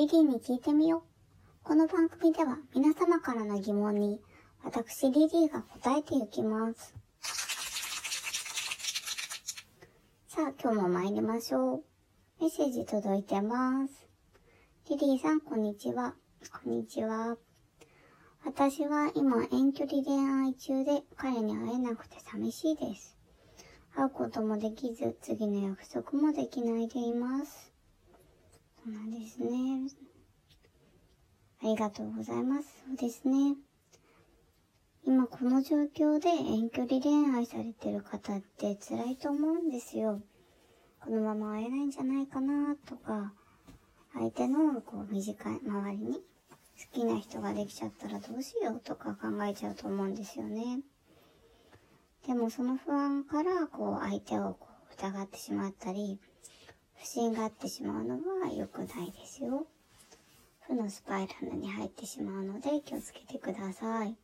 リリーに聞いてみよう。この番組では皆様からの疑問に私リリーが答えていきます。さあ今日も参りましょう。メッセージ届いてます。リリーさんこんにちは。こんにちは。私は今遠距離恋愛中で彼に会えなくて寂しいです。会うこともできず、次の約束もできないでいます。そうなんですね。ありがとうございます。そうですね。今この状況で遠距離恋愛されてる方って辛いと思うんですよ。このまま会えないんじゃないかなとか、相手のこう短い周りに好きな人ができちゃったらどうしようとか考えちゃうと思うんですよね。でもその不安からこう相手をこう疑ってしまったり、不信があってしまうのは良くないですよ。負のスパイラルに入ってしまうので気をつけてください。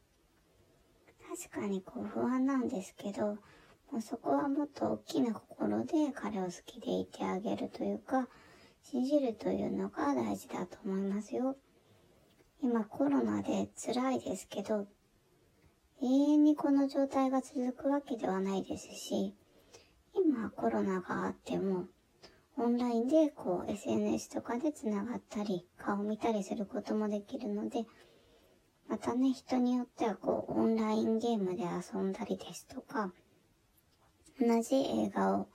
確かにこう不安なんですけど、もうそこはもっと大きな心で彼を好きでいてあげるというか、信じるというのが大事だと思いますよ。今コロナで辛いですけど、永遠にこの状態が続くわけではないですし、今コロナがあっても、オンラインでこう SNS とかで繋がったり、顔見たりすることもできるので、またね、人によってはこうオンラインゲームで遊んだりですとか、同じ映画を、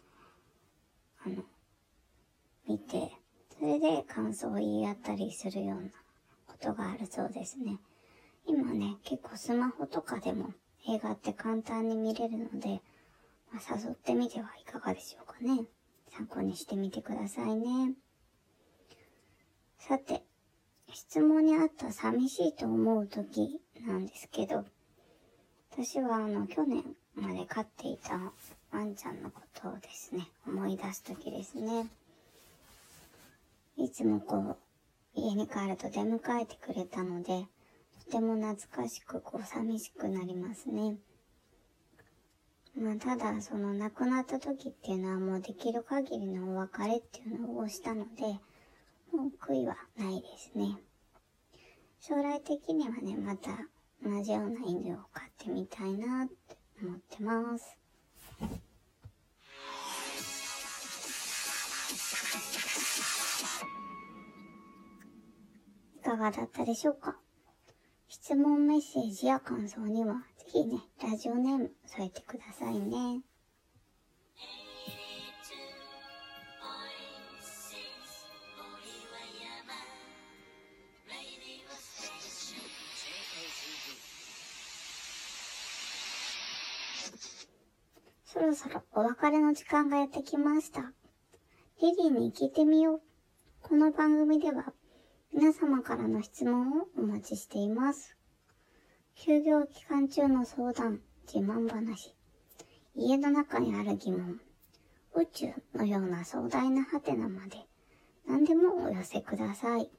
あの、見て、それで感想を言い合ったりするようなことがあるそうですね。今ね、結構スマホとかでも映画って簡単に見れるので、まあ、誘ってみてはいかがでしょうかね。参考にしてみてくださいね。さて、質問にあった寂しいと思う時なんですけど、私はあの、去年まで飼っていたワンちゃんのことをですね、思い出す時ですね。いつもこう、家に帰ると出迎えてくれたので、とても懐かしく、こう、寂しくなりますね。まあ、ただ、その亡くなった時っていうのはもうできる限りのお別れっていうのをしたので、もう悔いはないですね。将来的にはね、また同じような犬を飼ってみたいなって思ってます。いかがだったでしょうか？質問メッセージや感想には、ぜひね、ラジオネーム添えてくださいね。そろそろお別れの時間がやってきました。リリーに聞いてみよう。この番組では皆様からの質問をお待ちしています。休業期間中の相談、自慢話、家の中にある疑問、宇宙のような壮大なハテナまで何でもお寄せください。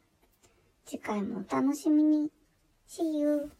次回もお楽しみに。See you!